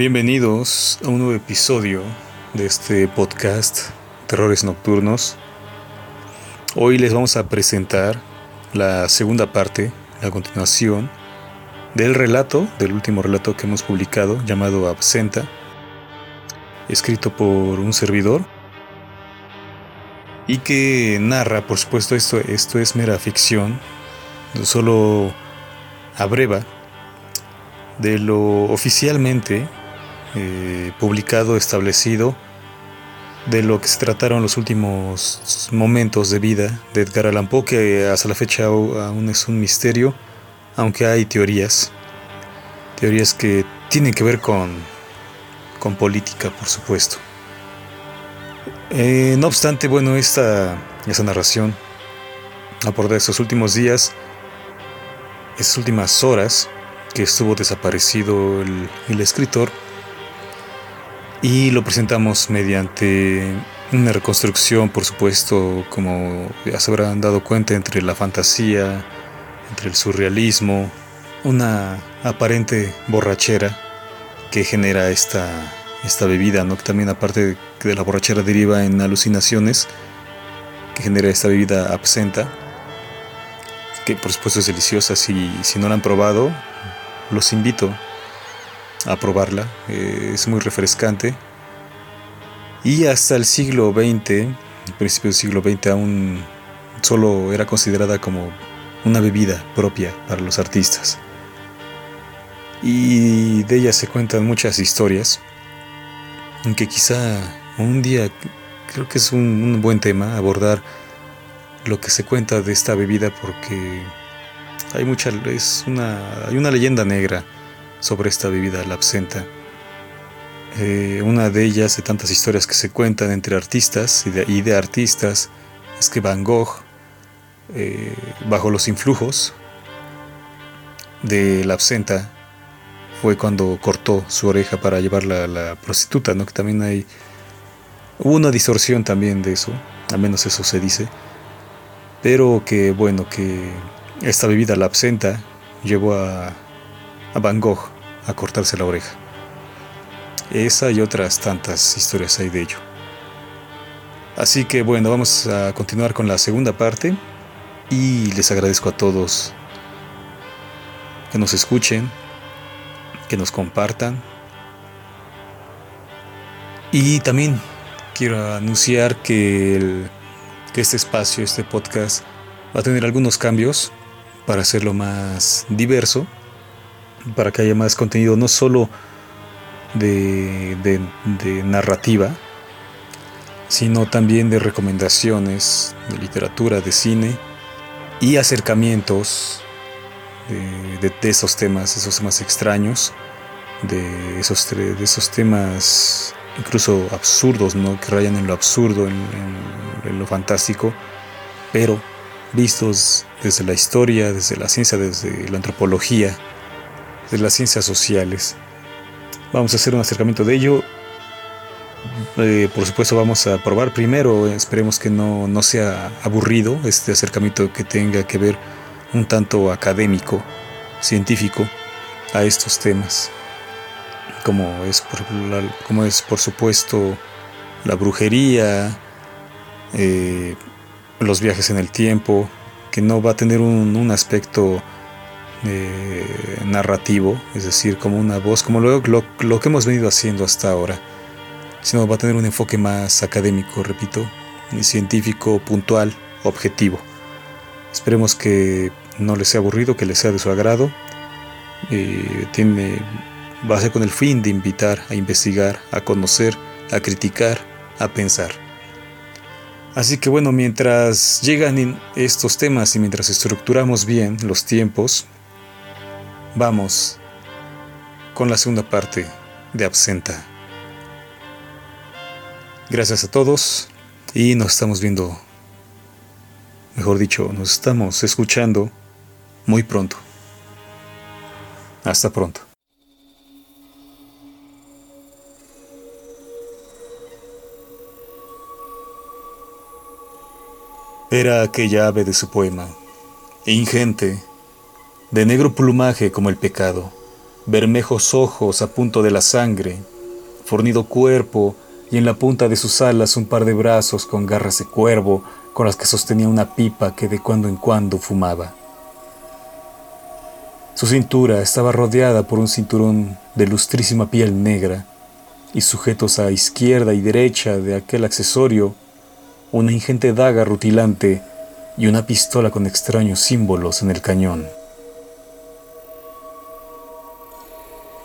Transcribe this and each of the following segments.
Bienvenidos a un nuevo episodio de este podcast Terrores Nocturnos. Hoy les vamos a presentar la segunda parte, la continuación del relato, del último relato que hemos publicado llamado Absenta, escrito por un servidor y que narra, por supuesto, esto, esto es mera ficción, solo abreva de lo oficialmente eh, publicado, establecido, de lo que se trataron los últimos momentos de vida de Edgar Allan Poe, que hasta la fecha aún es un misterio, aunque hay teorías, teorías que tienen que ver con, con política, por supuesto. Eh, no obstante, bueno, esta, esa narración aborda esos últimos días, esas últimas horas que estuvo desaparecido el escritor, y lo presentamos mediante una reconstrucción, por supuesto, como ya se habrán dado cuenta, entre la fantasía, entre el surrealismo, una aparente borrachera que genera esta, esta bebida, ¿no? que también aparte de la borrachera deriva en alucinaciones, que genera esta bebida absenta, que por supuesto es deliciosa, si, si no la han probado, los invito a probarla, eh, es muy refrescante. Y hasta el siglo XX, principio del siglo XX, aún solo era considerada como una bebida propia para los artistas. Y de ella se cuentan muchas historias, aunque quizá un día creo que es un, buen tema abordar lo que se cuenta de esta bebida porque hay mucha es una hay una leyenda negra sobre esta bebida, la absenta. Eh, una de ellas, de tantas historias que se cuentan entre artistas y de, artistas, es que Van Gogh, eh, bajo los influjos de la absenta, fue cuando cortó su oreja para llevarla a la prostituta, ¿no? Que también hay... Hubo una distorsión también de eso, al menos eso se dice. Pero que bueno, que esta bebida, la absenta, llevó a a Van Gogh a cortarse la oreja. Esa y otras tantas historias hay de ello. Así que bueno, vamos a continuar con la segunda parte y les agradezco a todos que nos escuchen, que nos compartan. Y también quiero anunciar que, que este espacio, este podcast, va a tener algunos cambios para hacerlo más diverso para que haya más contenido, no solo de, narrativa, sino también de recomendaciones de literatura, de cine y acercamientos de, esos temas, esos temas extraños, de esos, de esos temas incluso absurdos, ¿no? que rayan en lo absurdo, en lo fantástico, pero vistos desde la historia, desde la ciencia, desde la antropología, de las ciencias sociales. Vamos a hacer un acercamiento de ello. Eh, por supuesto vamos a probar primero, esperemos que no, no sea aburrido este acercamiento que tenga que ver un tanto académico, científico a estos temas, como es por, como es por supuesto la brujería, eh, los viajes en el tiempo, que no va a tener un, un aspecto eh, narrativo, es decir, como una voz, como lo, lo, que hemos venido haciendo hasta ahora, sino va a tener un enfoque más académico, repito, científico, puntual, objetivo. Esperemos que no les sea aburrido, que les sea de su agrado. Eh, tiene, va a ser con el fin de invitar a investigar, a conocer, a criticar, a pensar. Así que bueno, mientras llegan estos temas y mientras estructuramos bien los tiempos, Vamos con la segunda parte de Absenta. Gracias a todos y nos estamos viendo, mejor dicho, nos estamos escuchando muy pronto. Hasta pronto. Era aquella ave de su poema, ingente, de negro plumaje como el pecado, bermejos ojos a punto de la sangre, fornido cuerpo y en la punta de sus alas un par de brazos con garras de cuervo con las que sostenía una pipa que de cuando en cuando fumaba. Su cintura estaba rodeada por un cinturón de lustrísima piel negra y sujetos a izquierda y derecha de aquel accesorio una ingente daga rutilante y una pistola con extraños símbolos en el cañón.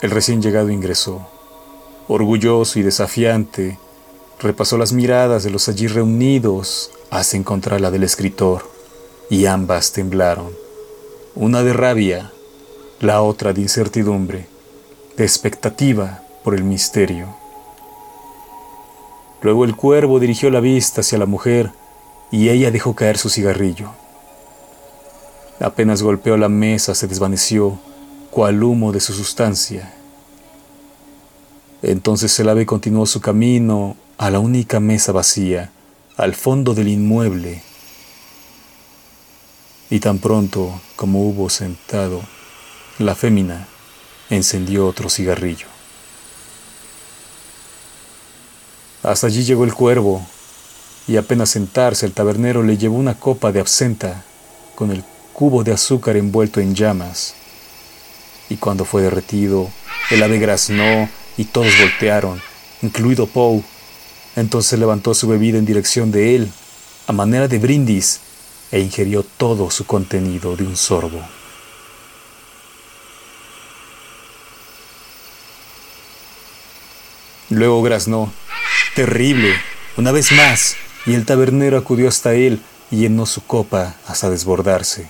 El recién llegado ingresó, orgulloso y desafiante, repasó las miradas de los allí reunidos hasta encontrar la del escritor, y ambas temblaron, una de rabia, la otra de incertidumbre, de expectativa por el misterio. Luego el cuervo dirigió la vista hacia la mujer y ella dejó caer su cigarrillo. Apenas golpeó la mesa se desvaneció, cual humo de su sustancia. Entonces el ave continuó su camino a la única mesa vacía, al fondo del inmueble. Y tan pronto como hubo sentado, la fémina encendió otro cigarrillo. Hasta allí llegó el cuervo, y apenas sentarse el tabernero le llevó una copa de absenta con el cubo de azúcar envuelto en llamas. Y cuando fue derretido, el ave graznó y todos voltearon, incluido Poe. Entonces levantó su bebida en dirección de él, a manera de brindis, e ingirió todo su contenido de un sorbo. Luego graznó terrible, una vez más, y el tabernero acudió hasta él y llenó su copa hasta desbordarse.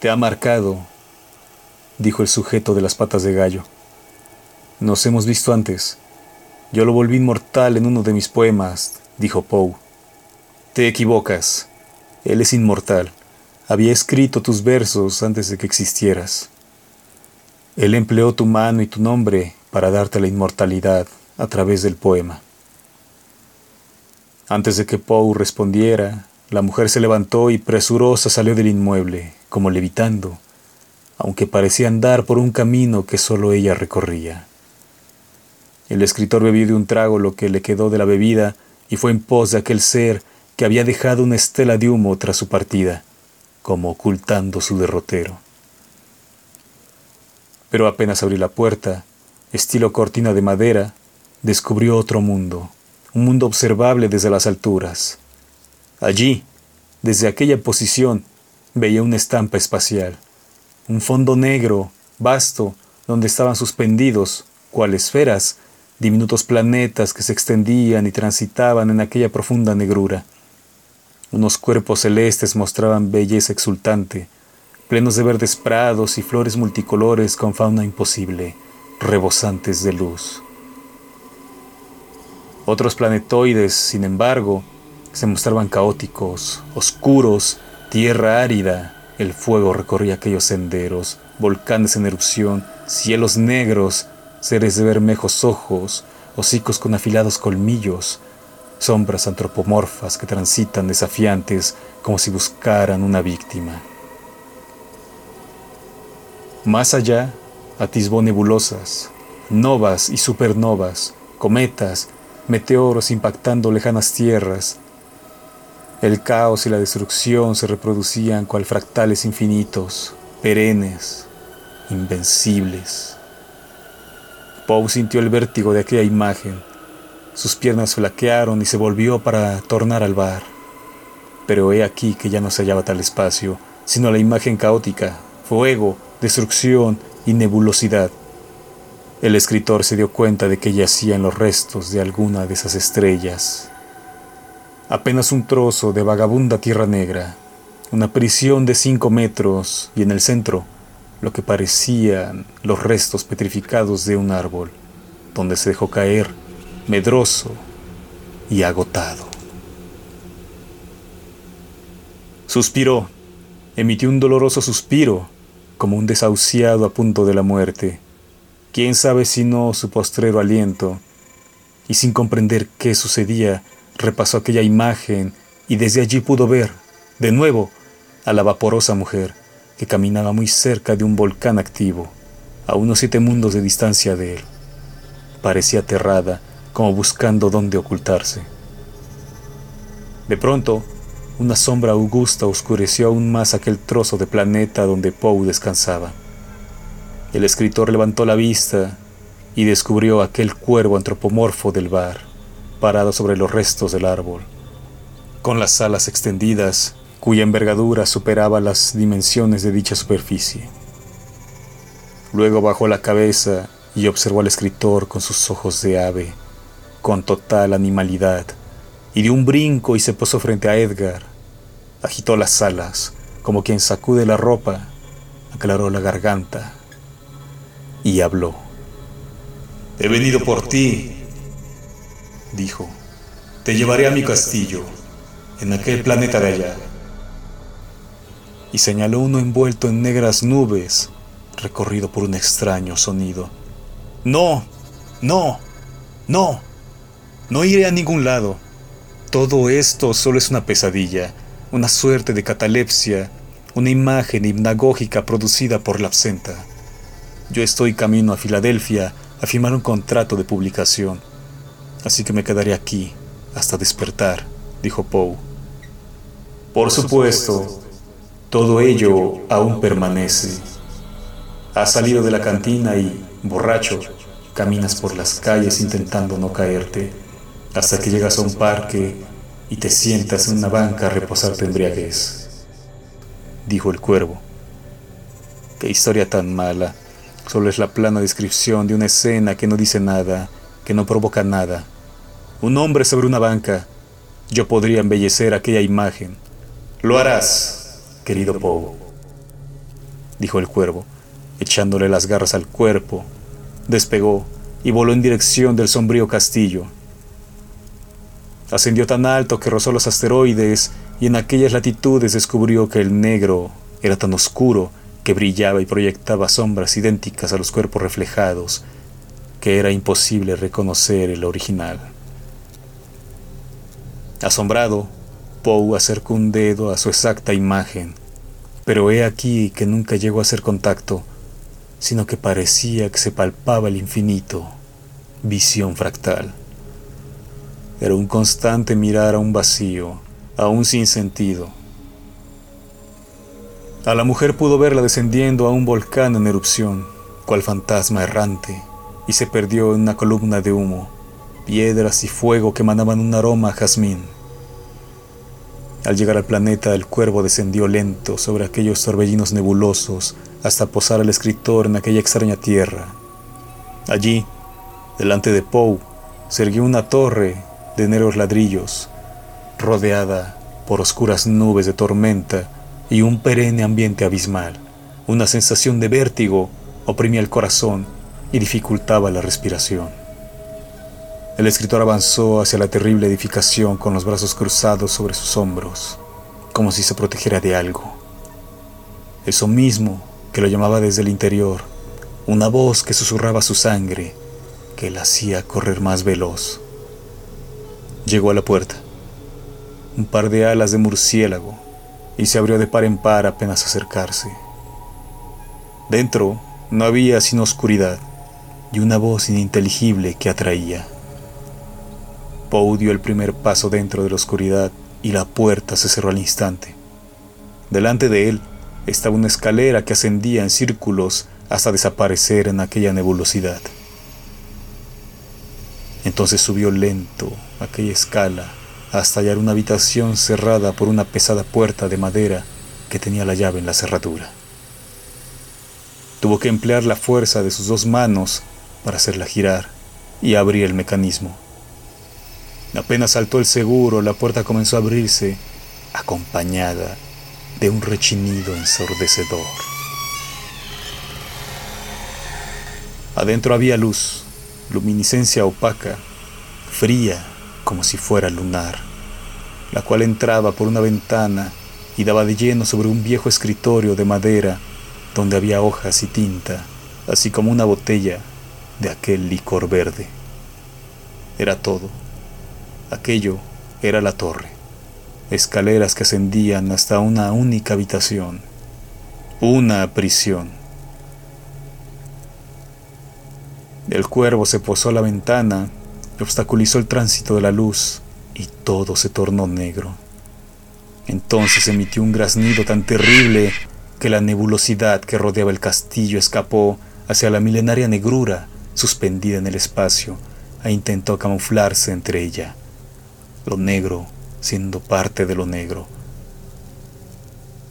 Te ha marcado, dijo el sujeto de las patas de gallo. Nos hemos visto antes. Yo lo volví inmortal en uno de mis poemas, dijo Poe. Te equivocas. Él es inmortal. Había escrito tus versos antes de que existieras. Él empleó tu mano y tu nombre para darte la inmortalidad a través del poema. Antes de que Poe respondiera, la mujer se levantó y presurosa salió del inmueble, como levitando, aunque parecía andar por un camino que solo ella recorría. El escritor bebió de un trago lo que le quedó de la bebida y fue en pos de aquel ser que había dejado una estela de humo tras su partida, como ocultando su derrotero. Pero apenas abrí la puerta, estilo cortina de madera, descubrió otro mundo, un mundo observable desde las alturas. Allí, desde aquella posición, veía una estampa espacial, un fondo negro, vasto, donde estaban suspendidos, cual esferas, diminutos planetas que se extendían y transitaban en aquella profunda negrura. Unos cuerpos celestes mostraban belleza exultante, plenos de verdes prados y flores multicolores con fauna imposible, rebosantes de luz. Otros planetoides, sin embargo, se mostraban caóticos, oscuros, tierra árida, el fuego recorría aquellos senderos, volcanes en erupción, cielos negros, seres de bermejos ojos, hocicos con afilados colmillos, sombras antropomorfas que transitan desafiantes como si buscaran una víctima. Más allá, atisbó nebulosas, novas y supernovas, cometas, meteoros impactando lejanas tierras. El caos y la destrucción se reproducían cual fractales infinitos, perennes, invencibles. Poe sintió el vértigo de aquella imagen. Sus piernas flaquearon y se volvió para tornar al bar. Pero he aquí que ya no se hallaba tal espacio, sino la imagen caótica, fuego, destrucción y nebulosidad. El escritor se dio cuenta de que yacía en los restos de alguna de esas estrellas. Apenas un trozo de vagabunda tierra negra, una prisión de cinco metros y en el centro lo que parecían los restos petrificados de un árbol, donde se dejó caer, medroso y agotado. Suspiró, emitió un doloroso suspiro, como un desahuciado a punto de la muerte quién sabe si no su postrero aliento, y sin comprender qué sucedía, repasó aquella imagen y desde allí pudo ver, de nuevo, a la vaporosa mujer, que caminaba muy cerca de un volcán activo, a unos siete mundos de distancia de él. Parecía aterrada, como buscando dónde ocultarse. De pronto, una sombra augusta oscureció aún más aquel trozo de planeta donde Poe descansaba. El escritor levantó la vista y descubrió aquel cuervo antropomorfo del bar, parado sobre los restos del árbol, con las alas extendidas, cuya envergadura superaba las dimensiones de dicha superficie. Luego bajó la cabeza y observó al escritor con sus ojos de ave, con total animalidad, y dio un brinco y se posó frente a Edgar. Agitó las alas, como quien sacude la ropa, aclaró la garganta y habló. He venido por ti, dijo. Te llevaré a mi castillo, en aquel planeta de allá. Y señaló uno envuelto en negras nubes, recorrido por un extraño sonido. No, no, no, no iré a ningún lado. Todo esto solo es una pesadilla, una suerte de catalepsia, una imagen hipnagógica producida por la absenta. Yo estoy camino a Filadelfia a firmar un contrato de publicación, así que me quedaré aquí hasta despertar, dijo Poe. Por supuesto, todo ello aún permanece. Has salido de la cantina y, borracho, caminas por las calles intentando no caerte, hasta que llegas a un parque y te sientas en una banca a reposar tu embriaguez, dijo el cuervo. Qué historia tan mala. Solo es la plana descripción de una escena que no dice nada, que no provoca nada. Un hombre sobre una banca. Yo podría embellecer aquella imagen. Lo harás, querido Poe, dijo el cuervo, echándole las garras al cuerpo. Despegó y voló en dirección del sombrío castillo. Ascendió tan alto que rozó los asteroides y en aquellas latitudes descubrió que el negro era tan oscuro que brillaba y proyectaba sombras idénticas a los cuerpos reflejados, que era imposible reconocer el original. Asombrado, Poe acercó un dedo a su exacta imagen, pero he aquí que nunca llegó a hacer contacto, sino que parecía que se palpaba el infinito, visión fractal. Era un constante mirar a un vacío, a un sinsentido, a la mujer pudo verla descendiendo a un volcán en erupción, cual fantasma errante, y se perdió en una columna de humo, piedras y fuego que emanaban un aroma a jazmín. Al llegar al planeta, el cuervo descendió lento sobre aquellos torbellinos nebulosos hasta posar al escritor en aquella extraña tierra. Allí, delante de Poe, se erguió una torre de negros ladrillos, rodeada por oscuras nubes de tormenta y un perenne ambiente abismal. Una sensación de vértigo oprimía el corazón y dificultaba la respiración. El escritor avanzó hacia la terrible edificación con los brazos cruzados sobre sus hombros, como si se protegiera de algo. Eso mismo que lo llamaba desde el interior, una voz que susurraba su sangre, que la hacía correr más veloz. Llegó a la puerta. Un par de alas de murciélago y se abrió de par en par apenas acercarse. Dentro no había sino oscuridad y una voz ininteligible que atraía. Poe dio el primer paso dentro de la oscuridad y la puerta se cerró al instante. Delante de él estaba una escalera que ascendía en círculos hasta desaparecer en aquella nebulosidad. Entonces subió lento aquella escala hasta hallar una habitación cerrada por una pesada puerta de madera que tenía la llave en la cerradura. Tuvo que emplear la fuerza de sus dos manos para hacerla girar y abrir el mecanismo. Apenas saltó el seguro, la puerta comenzó a abrirse, acompañada de un rechinido ensordecedor. Adentro había luz, luminiscencia opaca, fría como si fuera lunar, la cual entraba por una ventana y daba de lleno sobre un viejo escritorio de madera donde había hojas y tinta, así como una botella de aquel licor verde. Era todo. Aquello era la torre, escaleras que ascendían hasta una única habitación. una prisión. El cuervo se posó a la ventana y obstaculizó el tránsito de la luz y todo se tornó negro. Entonces emitió un graznido tan terrible que la nebulosidad que rodeaba el castillo escapó hacia la milenaria negrura suspendida en el espacio e intentó camuflarse entre ella. Lo negro siendo parte de lo negro.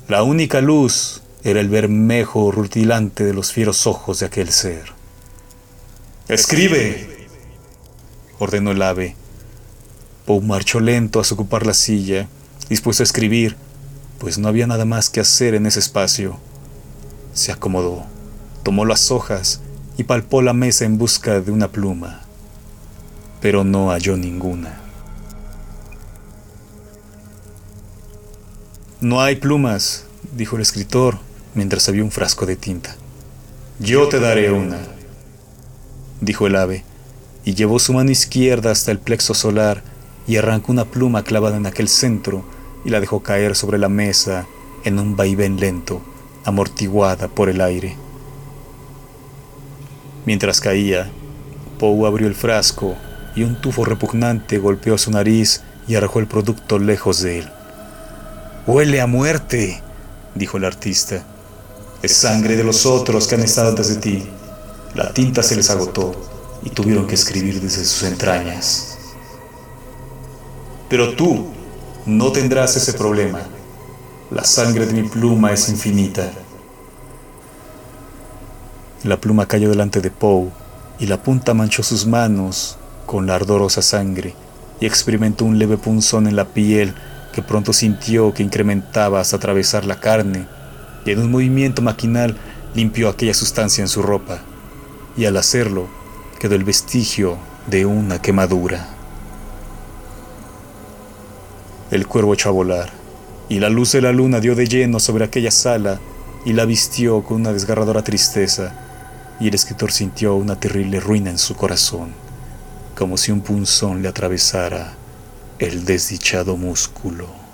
La única luz era el bermejo rutilante de los fieros ojos de aquel ser. ¡Escribe! ordenó el ave. Poe marchó lento a ocupar la silla, dispuesto a escribir, pues no había nada más que hacer en ese espacio. Se acomodó, tomó las hojas y palpó la mesa en busca de una pluma, pero no halló ninguna. No hay plumas, dijo el escritor, mientras había un frasco de tinta. Yo te daré una, dijo el ave, y llevó su mano izquierda hasta el plexo solar y arrancó una pluma clavada en aquel centro y la dejó caer sobre la mesa en un vaivén lento, amortiguada por el aire. Mientras caía, Poe abrió el frasco y un tufo repugnante golpeó su nariz y arrojó el producto lejos de él. Huele a muerte, dijo el artista. Es sangre de los otros que han estado antes de ti. La tinta se les agotó y tuvieron que escribir desde sus entrañas. Pero tú no tendrás ese problema. La sangre de mi pluma es infinita. La pluma cayó delante de Poe y la punta manchó sus manos con la ardorosa sangre y experimentó un leve punzón en la piel que pronto sintió que incrementaba hasta atravesar la carne y en un movimiento maquinal limpió aquella sustancia en su ropa, y al hacerlo quedó el vestigio de una quemadura. El cuervo echó a volar, y la luz de la luna dio de lleno sobre aquella sala y la vistió con una desgarradora tristeza, y el escritor sintió una terrible ruina en su corazón, como si un punzón le atravesara el desdichado músculo.